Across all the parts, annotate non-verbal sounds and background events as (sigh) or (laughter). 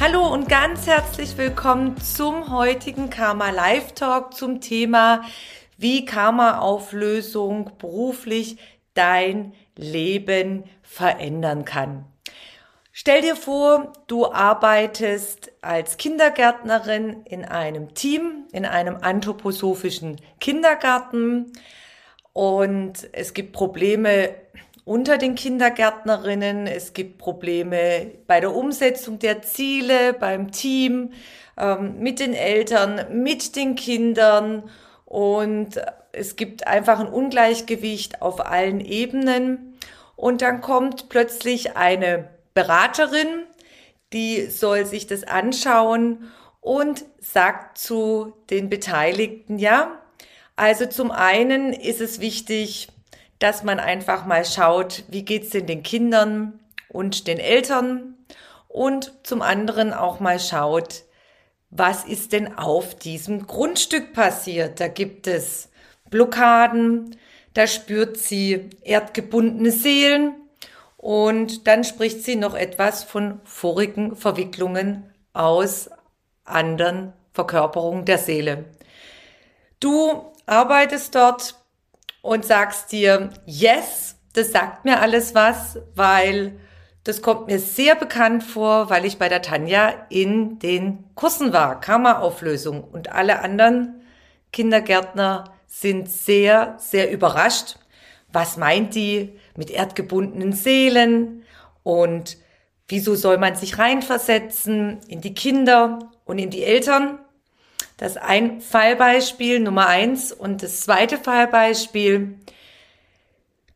Hallo und ganz herzlich willkommen zum heutigen Karma Live Talk zum Thema, wie Karma-Auflösung beruflich dein Leben verändern kann. Stell dir vor, du arbeitest als Kindergärtnerin in einem Team, in einem anthroposophischen Kindergarten und es gibt Probleme unter den Kindergärtnerinnen, es gibt Probleme bei der Umsetzung der Ziele, beim Team, ähm, mit den Eltern, mit den Kindern. Und es gibt einfach ein Ungleichgewicht auf allen Ebenen. Und dann kommt plötzlich eine Beraterin, die soll sich das anschauen und sagt zu den Beteiligten, ja, also zum einen ist es wichtig, dass man einfach mal schaut, wie geht's denn den Kindern und den Eltern und zum anderen auch mal schaut, was ist denn auf diesem Grundstück passiert? Da gibt es Blockaden, da spürt sie erdgebundene Seelen und dann spricht sie noch etwas von vorigen Verwicklungen aus anderen Verkörperungen der Seele. Du arbeitest dort und sagst dir, yes, das sagt mir alles was, weil das kommt mir sehr bekannt vor, weil ich bei der Tanja in den Kursen war, Karma-Auflösung und alle anderen Kindergärtner sind sehr, sehr überrascht. Was meint die? mit erdgebundenen Seelen und wieso soll man sich reinversetzen in die Kinder und in die Eltern. Das ein Fallbeispiel Nummer eins und das zweite Fallbeispiel.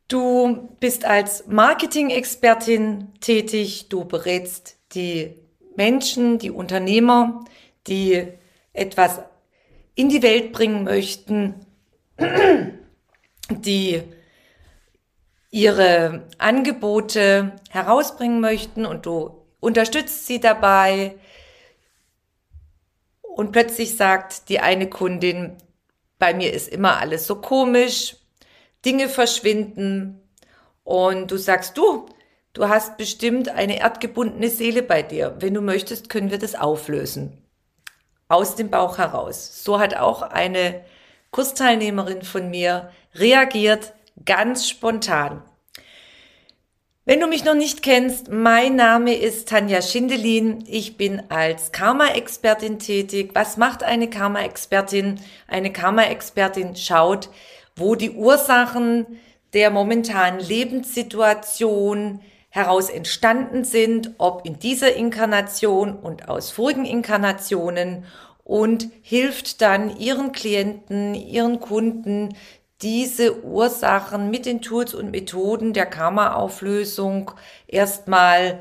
Du bist als Marketing-Expertin tätig. Du berätst die Menschen, die Unternehmer, die etwas in die Welt bringen möchten, (clears throat) die ihre Angebote herausbringen möchten und du unterstützt sie dabei. Und plötzlich sagt die eine Kundin, bei mir ist immer alles so komisch, Dinge verschwinden und du sagst, du, du hast bestimmt eine erdgebundene Seele bei dir. Wenn du möchtest, können wir das auflösen. Aus dem Bauch heraus. So hat auch eine Kursteilnehmerin von mir reagiert, ganz spontan. Wenn du mich noch nicht kennst, mein Name ist Tanja Schindelin. Ich bin als Karma-Expertin tätig. Was macht eine Karma-Expertin? Eine Karma-Expertin schaut, wo die Ursachen der momentanen Lebenssituation heraus entstanden sind, ob in dieser Inkarnation und aus vorigen Inkarnationen und hilft dann ihren Klienten, ihren Kunden diese Ursachen mit den Tools und Methoden der Karma-Auflösung erstmal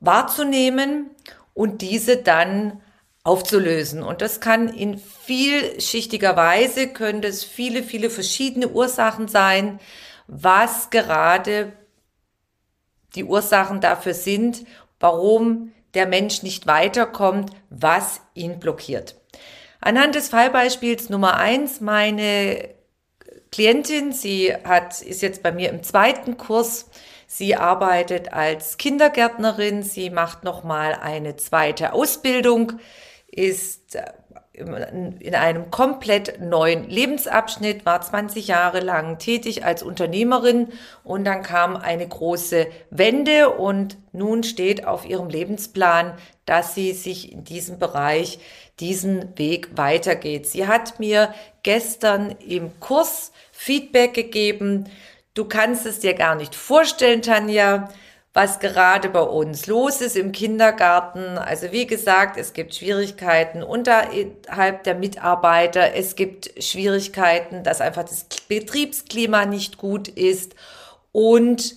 wahrzunehmen und diese dann aufzulösen. Und das kann in vielschichtiger Weise, können das viele, viele verschiedene Ursachen sein, was gerade die Ursachen dafür sind, warum der Mensch nicht weiterkommt, was ihn blockiert. Anhand des Fallbeispiels Nummer eins, meine Klientin. Sie hat, ist jetzt bei mir im zweiten Kurs. Sie arbeitet als Kindergärtnerin. Sie macht nochmal eine zweite Ausbildung, ist äh, in einem komplett neuen Lebensabschnitt, war 20 Jahre lang tätig als Unternehmerin und dann kam eine große Wende und nun steht auf ihrem Lebensplan, dass sie sich in diesem Bereich diesen Weg weitergeht. Sie hat mir gestern im Kurs Feedback gegeben. Du kannst es dir gar nicht vorstellen, Tanja, was gerade bei uns los ist im Kindergarten. Also wie gesagt, es gibt Schwierigkeiten unterhalb der Mitarbeiter. Es gibt Schwierigkeiten, dass einfach das Betriebsklima nicht gut ist und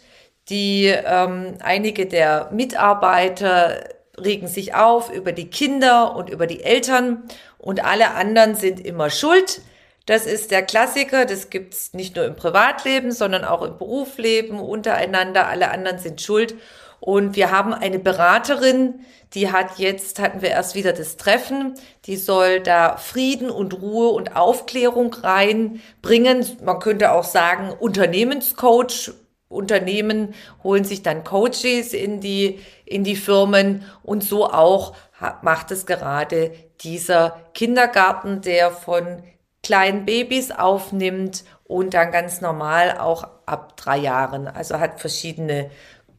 Die ähm, einige der Mitarbeiter regen sich auf über die Kinder und über die Eltern und alle anderen sind immer schuld. Das ist der Klassiker, das gibt's nicht nur im Privatleben, sondern auch im Berufsleben untereinander. Alle anderen sind schuld. Und wir haben eine Beraterin, die hat jetzt, hatten wir erst wieder das Treffen, die soll da Frieden und Ruhe und Aufklärung reinbringen. Man könnte auch sagen, Unternehmenscoach. Unternehmen holen sich dann Coaches in die, in die Firmen und so auch macht es gerade dieser Kindergarten, der von kleinen Babys aufnimmt und dann ganz normal auch ab drei Jahren. Also hat verschiedene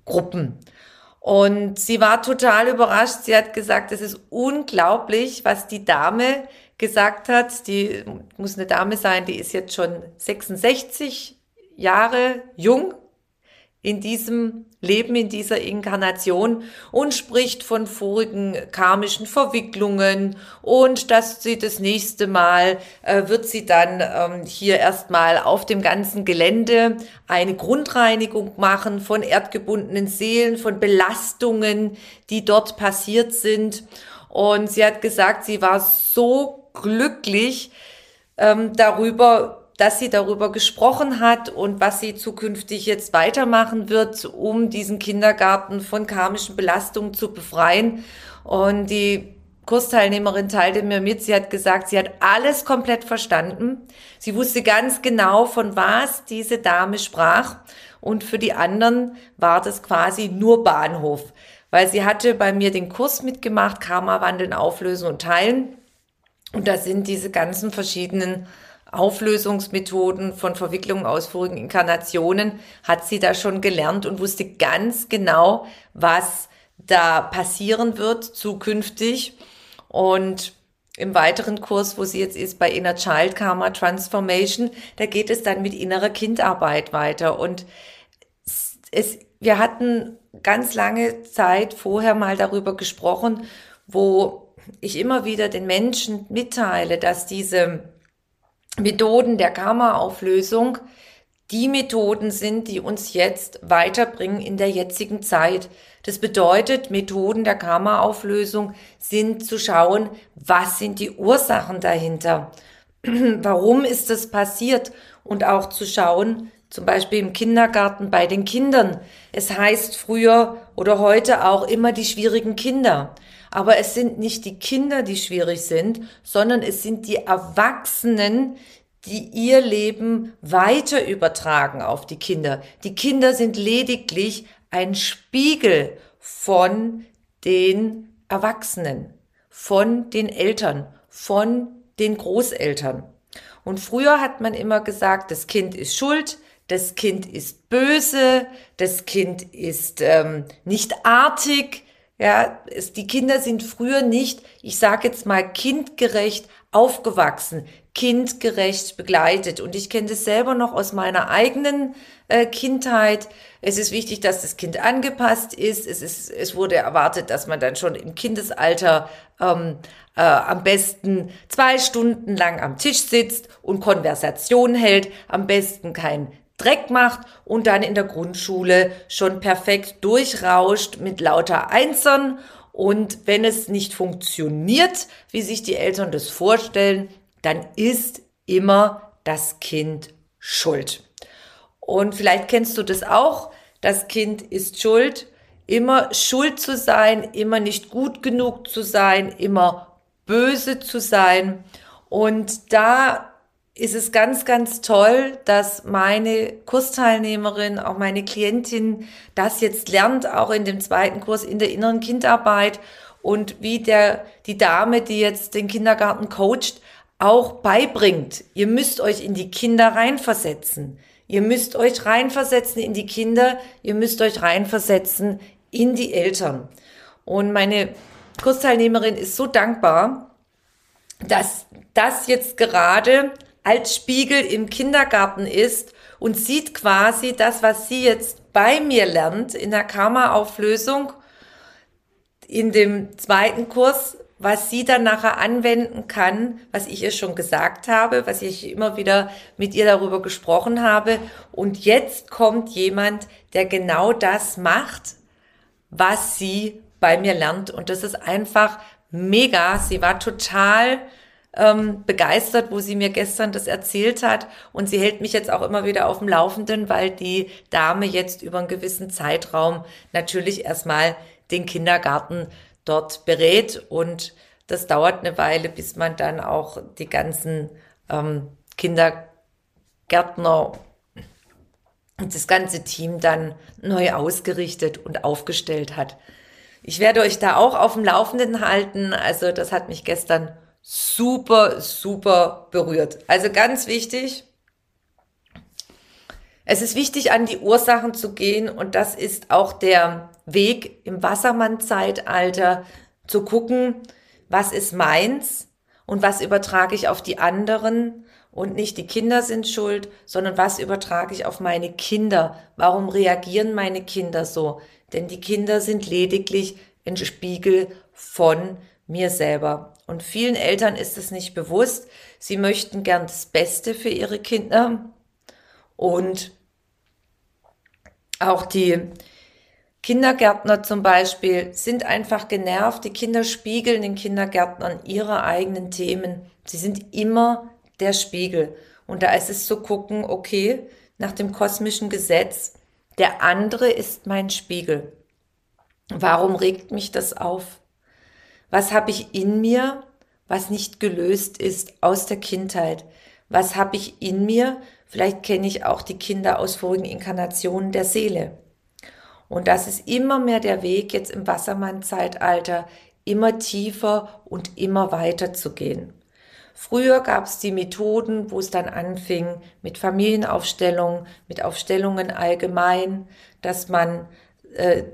Gruppen. Und sie war total überrascht. Sie hat gesagt, es ist unglaublich, was die Dame gesagt hat. Die muss eine Dame sein, die ist jetzt schon 66 Jahre jung in diesem Leben, in dieser Inkarnation und spricht von vorigen karmischen Verwicklungen und dass sie das nächste Mal äh, wird sie dann ähm, hier erstmal auf dem ganzen Gelände eine Grundreinigung machen von erdgebundenen Seelen, von Belastungen, die dort passiert sind. Und sie hat gesagt, sie war so glücklich ähm, darüber, dass sie darüber gesprochen hat und was sie zukünftig jetzt weitermachen wird, um diesen Kindergarten von karmischen Belastungen zu befreien. Und die Kursteilnehmerin teilte mir mit, sie hat gesagt, sie hat alles komplett verstanden. Sie wusste ganz genau, von was diese Dame sprach. Und für die anderen war das quasi nur Bahnhof, weil sie hatte bei mir den Kurs mitgemacht, Karma wandeln, auflösen und teilen. Und da sind diese ganzen verschiedenen Auflösungsmethoden von Verwicklungen aus vorigen Inkarnationen hat sie da schon gelernt und wusste ganz genau, was da passieren wird zukünftig. Und im weiteren Kurs, wo sie jetzt ist bei Inner Child Karma Transformation, da geht es dann mit innerer Kindarbeit weiter. Und es, wir hatten ganz lange Zeit vorher mal darüber gesprochen, wo ich immer wieder den Menschen mitteile, dass diese Methoden der Karma-Auflösung die Methoden sind, die uns jetzt weiterbringen in der jetzigen Zeit. Das bedeutet, Methoden der Karma-Auflösung sind zu schauen, was sind die Ursachen dahinter? (clears throat) Warum ist das passiert? Und auch zu schauen, zum Beispiel im Kindergarten bei den Kindern. Es heißt früher oder heute auch immer die schwierigen Kinder. Aber es sind nicht die Kinder, die schwierig sind, sondern es sind die Erwachsenen, die ihr Leben weiter übertragen auf die Kinder. Die Kinder sind lediglich ein Spiegel von den Erwachsenen, von den Eltern, von den Großeltern. Und früher hat man immer gesagt, das Kind ist schuld, das Kind ist böse, das Kind ist ähm, nicht artig, ja, es, die Kinder sind früher nicht, ich sage jetzt mal, kindgerecht aufgewachsen, kindgerecht begleitet. Und ich kenne das selber noch aus meiner eigenen äh, Kindheit. Es ist wichtig, dass das Kind angepasst ist. Es, ist. es wurde erwartet, dass man dann schon im Kindesalter ähm, äh, am besten zwei Stunden lang am Tisch sitzt und Konversation hält. Am besten kein Dreck macht und dann in der Grundschule schon perfekt durchrauscht mit lauter Einzern. Und wenn es nicht funktioniert, wie sich die Eltern das vorstellen, dann ist immer das Kind schuld. Und vielleicht kennst du das auch. Das Kind ist schuld. Immer schuld zu sein, immer nicht gut genug zu sein, immer böse zu sein. Und da ist es ganz, ganz toll, dass meine Kursteilnehmerin, auch meine Klientin das jetzt lernt, auch in dem zweiten Kurs in der inneren Kindarbeit und wie der, die Dame, die jetzt den Kindergarten coacht, auch beibringt. Ihr müsst euch in die Kinder reinversetzen. Ihr müsst euch reinversetzen in die Kinder. Ihr müsst euch reinversetzen in die Eltern. Und meine Kursteilnehmerin ist so dankbar, dass das jetzt gerade als Spiegel im Kindergarten ist und sieht quasi das, was sie jetzt bei mir lernt in der Karma-Auflösung in dem zweiten Kurs was sie dann nachher anwenden kann, was ich ihr schon gesagt habe, was ich immer wieder mit ihr darüber gesprochen habe. Und jetzt kommt jemand, der genau das macht, was sie bei mir lernt. Und das ist einfach mega. Sie war total ähm, begeistert, wo sie mir gestern das erzählt hat. Und sie hält mich jetzt auch immer wieder auf dem Laufenden, weil die Dame jetzt über einen gewissen Zeitraum natürlich erstmal den Kindergarten dort berät und das dauert eine Weile, bis man dann auch die ganzen ähm, Kindergärtner und das ganze Team dann neu ausgerichtet und aufgestellt hat. Ich werde euch da auch auf dem Laufenden halten. Also das hat mich gestern super, super berührt. Also ganz wichtig. Es ist wichtig, an die Ursachen zu gehen und das ist auch der Weg im Wassermann-Zeitalter zu gucken, was ist meins und was übertrage ich auf die anderen und nicht die Kinder sind schuld, sondern was übertrage ich auf meine Kinder? Warum reagieren meine Kinder so? Denn die Kinder sind lediglich ein Spiegel von mir selber. Und vielen Eltern ist es nicht bewusst. Sie möchten gern das Beste für ihre Kinder und auch die Kindergärtner zum Beispiel sind einfach genervt. Die Kinder spiegeln den Kindergärtnern ihre eigenen Themen. Sie sind immer der Spiegel. Und da ist es zu gucken, okay, nach dem kosmischen Gesetz, der andere ist mein Spiegel. Warum regt mich das auf? Was habe ich in mir, was nicht gelöst ist aus der Kindheit? Was habe ich in mir? Vielleicht kenne ich auch die Kinder aus vorigen Inkarnationen der Seele. Und das ist immer mehr der Weg jetzt im Wassermann-Zeitalter, immer tiefer und immer weiter zu gehen. Früher gab es die Methoden, wo es dann anfing mit Familienaufstellungen, mit Aufstellungen allgemein, dass man äh,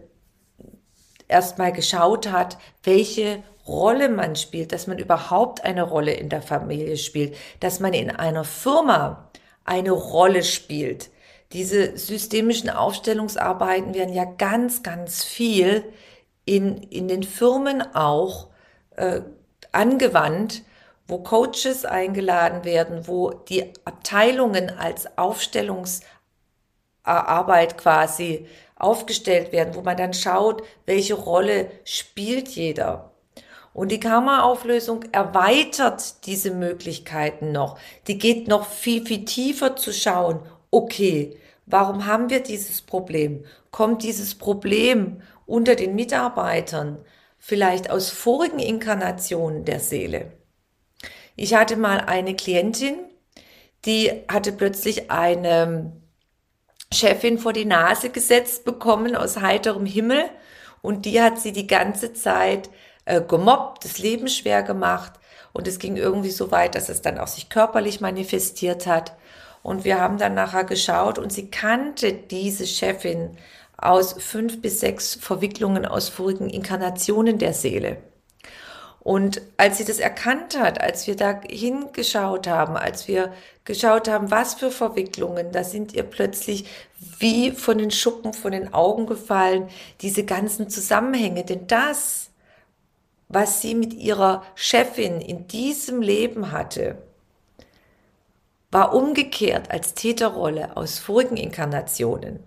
erstmal geschaut hat, welche Rolle man spielt, dass man überhaupt eine Rolle in der Familie spielt, dass man in einer Firma eine Rolle spielt, diese systemischen Aufstellungsarbeiten werden ja ganz, ganz viel in, in den Firmen auch äh, angewandt, wo Coaches eingeladen werden, wo die Abteilungen als Aufstellungsarbeit quasi aufgestellt werden, wo man dann schaut, welche Rolle spielt jeder. Und die Karma-Auflösung erweitert diese Möglichkeiten noch. Die geht noch viel, viel tiefer zu schauen. Okay, Warum haben wir dieses Problem? Kommt dieses Problem unter den Mitarbeitern vielleicht aus vorigen Inkarnationen der Seele? Ich hatte mal eine Klientin, die hatte plötzlich eine Chefin vor die Nase gesetzt bekommen aus heiterem Himmel und die hat sie die ganze Zeit äh, gemobbt, das Leben schwer gemacht und es ging irgendwie so weit, dass es dann auch sich körperlich manifestiert hat. Und wir haben dann nachher geschaut und sie kannte diese Chefin aus fünf bis sechs Verwicklungen aus vorigen Inkarnationen der Seele. Und als sie das erkannt hat, als wir da hingeschaut haben, als wir geschaut haben, was für Verwicklungen, da sind ihr plötzlich wie von den Schuppen von den Augen gefallen, diese ganzen Zusammenhänge. Denn das, was sie mit ihrer Chefin in diesem Leben hatte, war umgekehrt als Täterrolle aus vorigen Inkarnationen.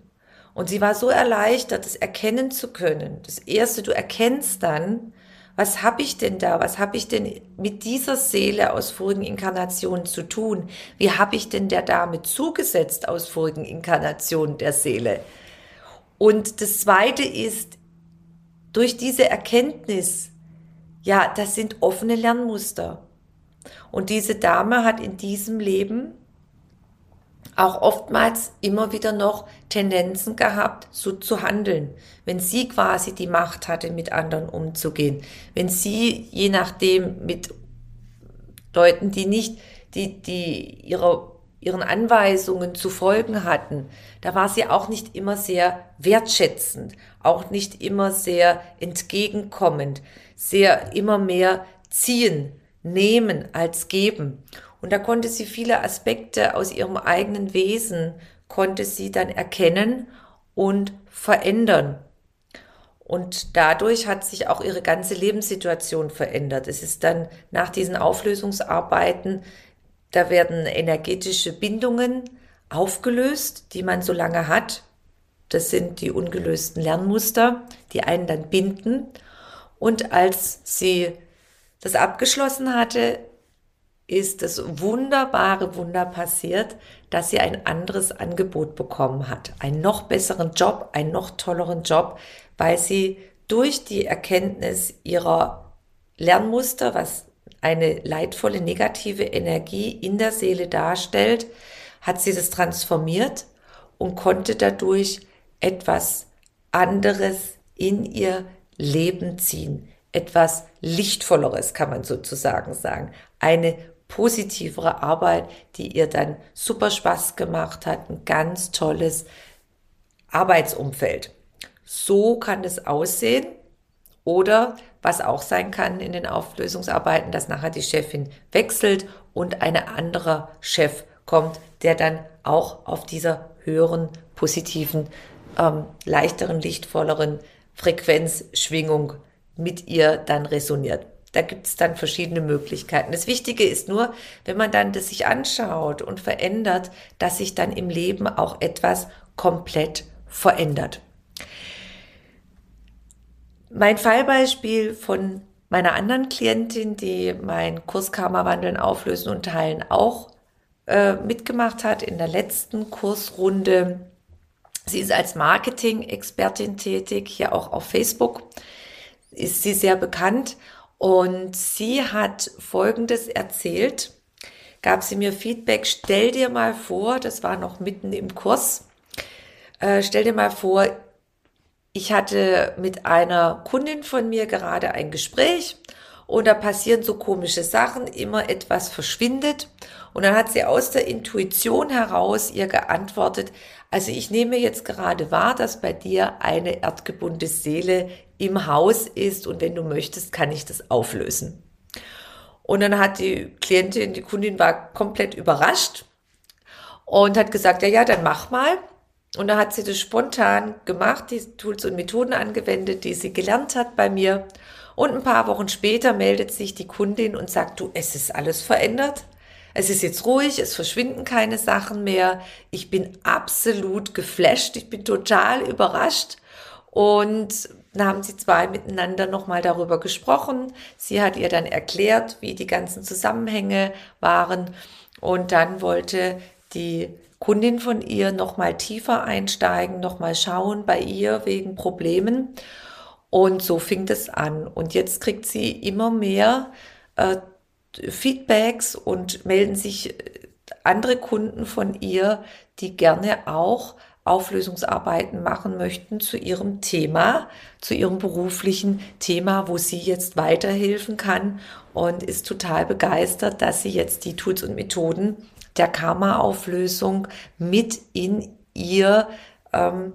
Und sie war so erleichtert, das erkennen zu können. Das Erste, du erkennst dann, was habe ich denn da? Was habe ich denn mit dieser Seele aus vorigen Inkarnationen zu tun? Wie habe ich denn der Dame zugesetzt aus vorigen Inkarnationen der Seele? Und das Zweite ist, durch diese Erkenntnis, ja, das sind offene Lernmuster. Und diese Dame hat in diesem Leben auch oftmals immer wieder noch Tendenzen gehabt, so zu handeln. Wenn sie quasi die Macht hatte, mit anderen umzugehen. Wenn sie, je nachdem, mit Leuten, die nicht, die, die ihre, ihren Anweisungen zu folgen hatten, da war sie auch nicht immer sehr wertschätzend, auch nicht immer sehr entgegenkommend, sehr immer mehr ziehen nehmen als geben. Und da konnte sie viele Aspekte aus ihrem eigenen Wesen, konnte sie dann erkennen und verändern. Und dadurch hat sich auch ihre ganze Lebenssituation verändert. Es ist dann nach diesen Auflösungsarbeiten, da werden energetische Bindungen aufgelöst, die man so lange hat. Das sind die ungelösten Lernmuster, die einen dann binden. Und als sie das abgeschlossen hatte, ist das wunderbare Wunder passiert, dass sie ein anderes Angebot bekommen hat. Einen noch besseren Job, einen noch tolleren Job, weil sie durch die Erkenntnis ihrer Lernmuster, was eine leidvolle negative Energie in der Seele darstellt, hat sie das transformiert und konnte dadurch etwas anderes in ihr Leben ziehen. Etwas Lichtvolleres kann man sozusagen sagen. Eine positivere Arbeit, die ihr dann super Spaß gemacht hat, ein ganz tolles Arbeitsumfeld. So kann es aussehen. Oder was auch sein kann in den Auflösungsarbeiten, dass nachher die Chefin wechselt und ein anderer Chef kommt, der dann auch auf dieser höheren, positiven, ähm, leichteren, lichtvolleren Frequenzschwingung mit ihr dann resoniert. Da gibt es dann verschiedene Möglichkeiten. Das Wichtige ist nur, wenn man dann das sich anschaut und verändert, dass sich dann im Leben auch etwas komplett verändert. Mein Fallbeispiel von meiner anderen Klientin, die mein Kurs Karma Wandeln, Auflösen und Teilen auch äh, mitgemacht hat in der letzten Kursrunde. Sie ist als Marketing-Expertin tätig, hier auch auf Facebook. Ist sie sehr bekannt und sie hat Folgendes erzählt, gab sie mir Feedback, stell dir mal vor, das war noch mitten im Kurs, äh, stell dir mal vor, ich hatte mit einer Kundin von mir gerade ein Gespräch und da passieren so komische Sachen, immer etwas verschwindet. Und dann hat sie aus der Intuition heraus ihr geantwortet, also ich nehme jetzt gerade wahr, dass bei dir eine erdgebundene Seele im Haus ist und wenn du möchtest, kann ich das auflösen. Und dann hat die Klientin, die Kundin war komplett überrascht und hat gesagt, ja, ja, dann mach mal. Und dann hat sie das spontan gemacht, die Tools und Methoden angewendet, die sie gelernt hat bei mir. Und ein paar Wochen später meldet sich die Kundin und sagt, du, es ist alles verändert. Es ist jetzt ruhig, es verschwinden keine Sachen mehr. Ich bin absolut geflasht, ich bin total überrascht. Und dann haben sie zwei miteinander nochmal darüber gesprochen. Sie hat ihr dann erklärt, wie die ganzen Zusammenhänge waren. Und dann wollte die Kundin von ihr nochmal tiefer einsteigen, nochmal schauen bei ihr wegen Problemen. Und so fing es an. Und jetzt kriegt sie immer mehr äh, Feedbacks und melden sich andere Kunden von ihr, die gerne auch Auflösungsarbeiten machen möchten zu ihrem Thema, zu ihrem beruflichen Thema, wo sie jetzt weiterhelfen kann und ist total begeistert, dass sie jetzt die Tools und Methoden der Karma-Auflösung mit in ihr ähm,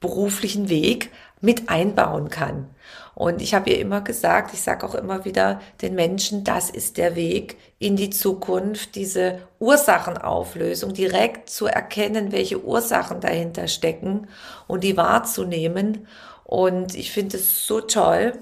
beruflichen Weg mit einbauen kann. Und ich habe ihr immer gesagt, ich sage auch immer wieder den Menschen, das ist der Weg in die Zukunft, diese Ursachenauflösung, direkt zu erkennen, welche Ursachen dahinter stecken und die wahrzunehmen. Und ich finde es so toll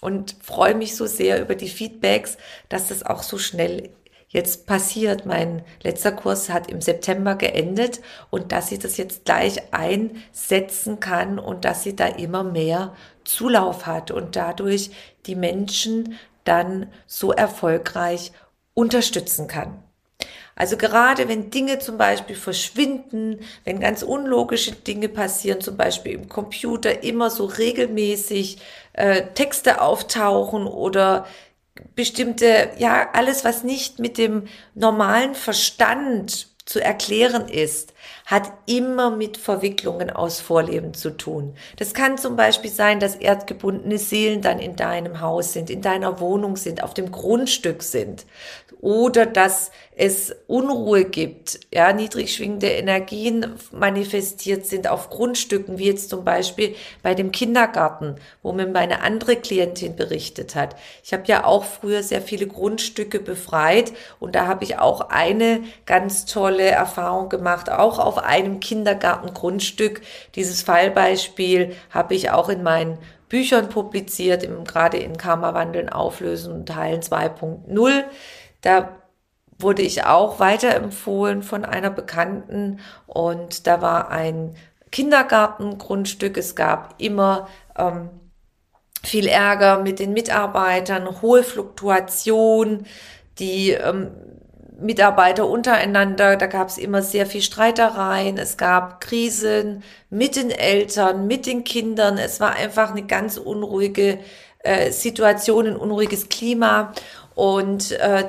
und freue mich so sehr über die Feedbacks, dass das auch so schnell jetzt passiert. Mein letzter Kurs hat im September geendet und dass sie das jetzt gleich einsetzen kann und dass sie da immer mehr Zulauf hat und dadurch die Menschen dann so erfolgreich unterstützen kann. Also gerade wenn Dinge zum Beispiel verschwinden, wenn ganz unlogische Dinge passieren, zum Beispiel im Computer immer so regelmäßig äh, Texte auftauchen oder bestimmte, ja, alles, was nicht mit dem normalen Verstand zu erklären ist, hat immer mit Verwicklungen aus Vorleben zu tun. Das kann zum Beispiel sein, dass erdgebundene Seelen dann in deinem Haus sind, in deiner Wohnung sind, auf dem Grundstück sind oder dass es Unruhe gibt, ja, niedrig schwingende Energien manifestiert sind auf Grundstücken, wie jetzt zum Beispiel bei dem Kindergarten, wo mir meine andere Klientin berichtet hat. Ich habe ja auch früher sehr viele Grundstücke befreit und da habe ich auch eine ganz tolle Erfahrung gemacht, auch auf einem Kindergartengrundstück. Dieses Fallbeispiel habe ich auch in meinen Büchern publiziert, im, gerade in Karma Wandeln, Auflösen und Teilen 2.0. Da wurde ich auch weiterempfohlen von einer Bekannten und da war ein Kindergartengrundstück. Es gab immer ähm, viel Ärger mit den Mitarbeitern, hohe Fluktuation, die ähm, Mitarbeiter untereinander, da gab es immer sehr viel Streitereien, es gab Krisen mit den Eltern, mit den Kindern, es war einfach eine ganz unruhige äh, Situation, ein unruhiges Klima. Und äh,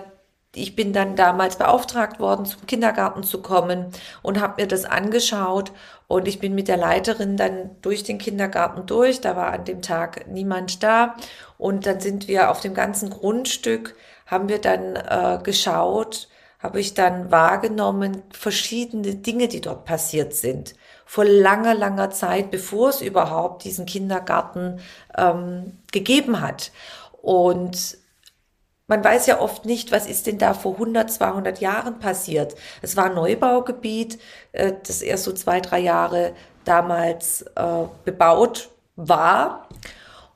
ich bin dann damals beauftragt worden, zum Kindergarten zu kommen und habe mir das angeschaut und ich bin mit der Leiterin dann durch den Kindergarten durch. Da war an dem Tag niemand da und dann sind wir auf dem ganzen Grundstück, haben wir dann äh, geschaut, habe ich dann wahrgenommen, verschiedene Dinge, die dort passiert sind. Vor langer, langer Zeit, bevor es überhaupt diesen Kindergarten ähm, gegeben hat. Und man weiß ja oft nicht, was ist denn da vor 100, 200 Jahren passiert. Es war ein Neubaugebiet, äh, das erst so zwei, drei Jahre damals äh, bebaut war.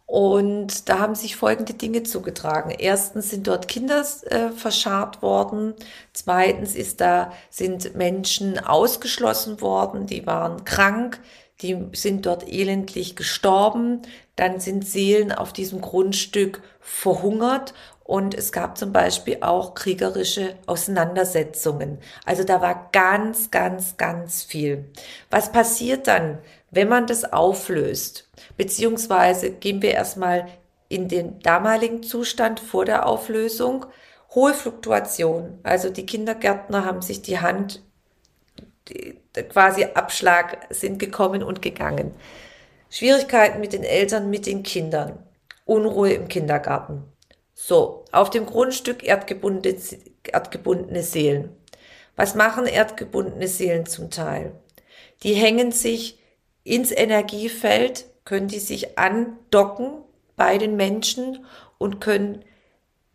Und da haben sich folgende Dinge zugetragen. Erstens sind dort Kinder äh, verscharrt worden. Zweitens ist da, sind Menschen ausgeschlossen worden, die waren krank, die sind dort elendlich gestorben. Dann sind Seelen auf diesem Grundstück verhungert und es gab zum Beispiel auch kriegerische Auseinandersetzungen. Also da war ganz, ganz, ganz viel. Was passiert dann, wenn man das auflöst? Beziehungsweise gehen wir erstmal in den damaligen Zustand vor der Auflösung. Hohe Fluktuation. Also die Kindergärtner haben sich die Hand quasi Abschlag sind gekommen und gegangen. Schwierigkeiten mit den Eltern, mit den Kindern. Unruhe im Kindergarten. So, auf dem Grundstück erdgebundene, erdgebundene Seelen. Was machen erdgebundene Seelen zum Teil? Die hängen sich ins Energiefeld, können die sich andocken bei den Menschen und können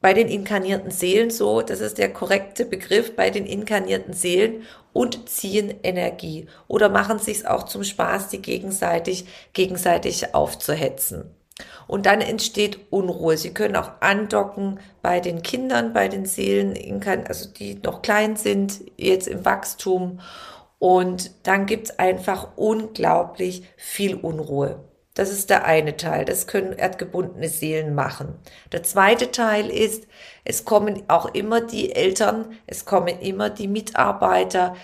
bei den inkarnierten Seelen so, das ist der korrekte Begriff, bei den inkarnierten Seelen und ziehen Energie oder machen sich auch zum Spaß, die gegenseitig, gegenseitig aufzuhetzen. Und dann entsteht Unruhe. Sie können auch andocken bei den Kindern, bei den Seelen, also die noch klein sind, jetzt im Wachstum. Und dann gibt's einfach unglaublich viel Unruhe. Das ist der eine Teil. Das können erdgebundene Seelen machen. Der zweite Teil ist, es kommen auch immer die Eltern, es kommen immer die Mitarbeiter,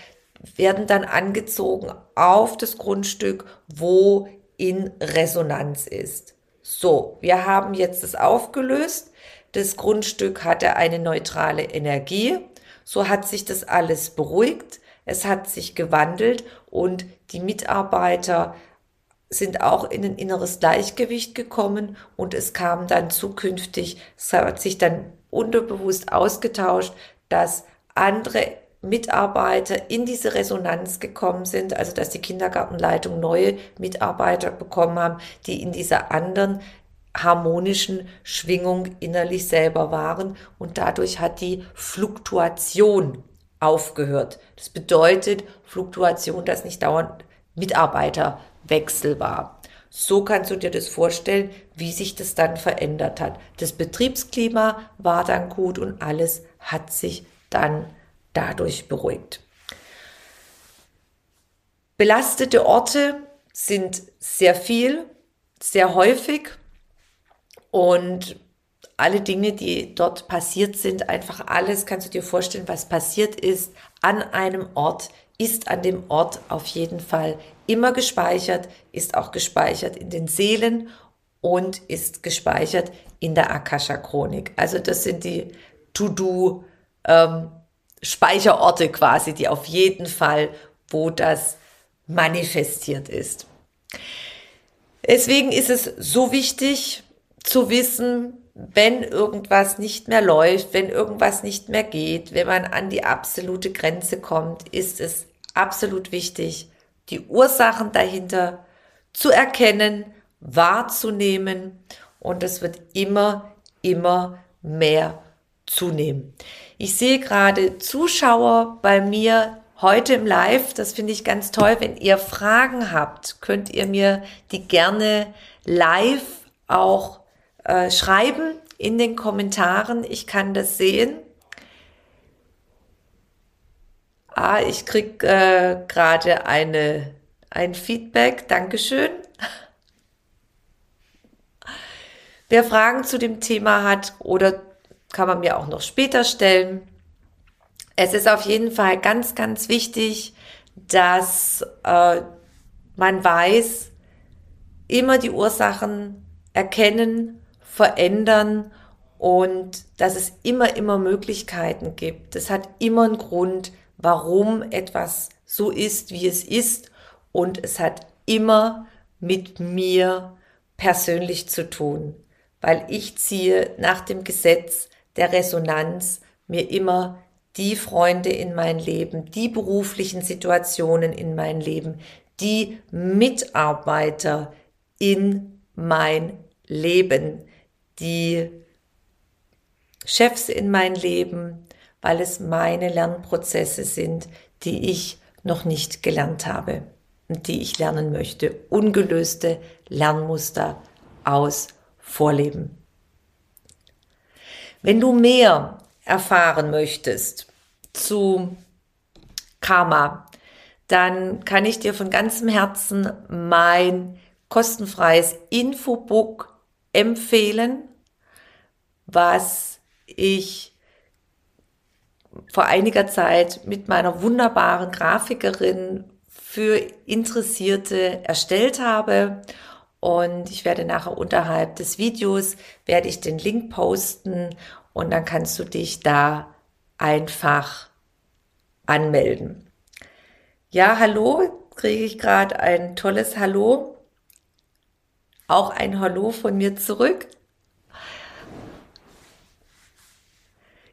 werden dann angezogen auf das Grundstück, wo in Resonanz ist. So, wir haben jetzt es aufgelöst. Das Grundstück hatte eine neutrale Energie. So hat sich das alles beruhigt. Es hat sich gewandelt und die Mitarbeiter sind auch in ein inneres Gleichgewicht gekommen und es kam dann zukünftig, es hat sich dann unterbewusst ausgetauscht, dass andere Mitarbeiter in diese Resonanz gekommen sind, also dass die Kindergartenleitung neue Mitarbeiter bekommen haben, die in dieser anderen harmonischen Schwingung innerlich selber waren und dadurch hat die Fluktuation aufgehört. Das bedeutet Fluktuation, dass nicht dauernd Mitarbeiterwechsel war. So kannst du dir das vorstellen, wie sich das dann verändert hat. Das Betriebsklima war dann gut und alles hat sich dann verändert dadurch beruhigt. Belastete Orte sind sehr viel, sehr häufig und alle Dinge, die dort passiert sind, einfach alles, kannst du dir vorstellen, was passiert ist an einem Ort, ist an dem Ort auf jeden Fall immer gespeichert, ist auch gespeichert in den Seelen und ist gespeichert in der Akasha-Chronik. Also das sind die To-Do ähm, Speicherorte quasi, die auf jeden Fall, wo das manifestiert ist. Deswegen ist es so wichtig zu wissen, wenn irgendwas nicht mehr läuft, wenn irgendwas nicht mehr geht, wenn man an die absolute Grenze kommt, ist es absolut wichtig, die Ursachen dahinter zu erkennen, wahrzunehmen und es wird immer, immer mehr zunehmen. Ich sehe gerade Zuschauer bei mir heute im Live. Das finde ich ganz toll. Wenn ihr Fragen habt, könnt ihr mir die gerne live auch äh, schreiben in den Kommentaren. Ich kann das sehen. Ah, ich krieg äh, gerade eine ein Feedback. Dankeschön. Wer Fragen zu dem Thema hat oder kann man mir auch noch später stellen. Es ist auf jeden Fall ganz, ganz wichtig, dass äh, man weiß, immer die Ursachen erkennen, verändern und dass es immer, immer Möglichkeiten gibt. Es hat immer einen Grund, warum etwas so ist, wie es ist und es hat immer mit mir persönlich zu tun, weil ich ziehe nach dem Gesetz der Resonanz mir immer die Freunde in mein Leben, die beruflichen Situationen in mein Leben, die Mitarbeiter in mein Leben, die Chefs in mein Leben, weil es meine Lernprozesse sind, die ich noch nicht gelernt habe und die ich lernen möchte. Ungelöste Lernmuster aus Vorleben. Wenn du mehr erfahren möchtest zu Karma, dann kann ich dir von ganzem Herzen mein kostenfreies Infobook empfehlen, was ich vor einiger Zeit mit meiner wunderbaren Grafikerin für Interessierte erstellt habe. Und ich werde nachher unterhalb des Videos, werde ich den Link posten und dann kannst du dich da einfach anmelden. Ja, hallo, kriege ich gerade ein tolles Hallo. Auch ein Hallo von mir zurück.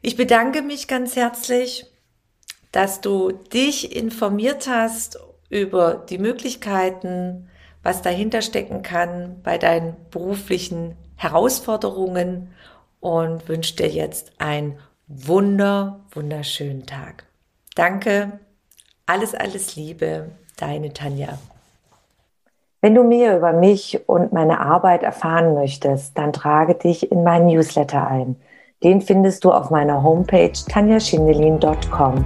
Ich bedanke mich ganz herzlich, dass du dich informiert hast über die Möglichkeiten, was dahinter stecken kann bei deinen beruflichen Herausforderungen und wünsche dir jetzt einen wunder, wunderschönen Tag. Danke, alles, alles Liebe, deine Tanja. Wenn du mehr über mich und meine Arbeit erfahren möchtest, dann trage dich in meinen Newsletter ein. Den findest du auf meiner Homepage tanjaschindelin.com.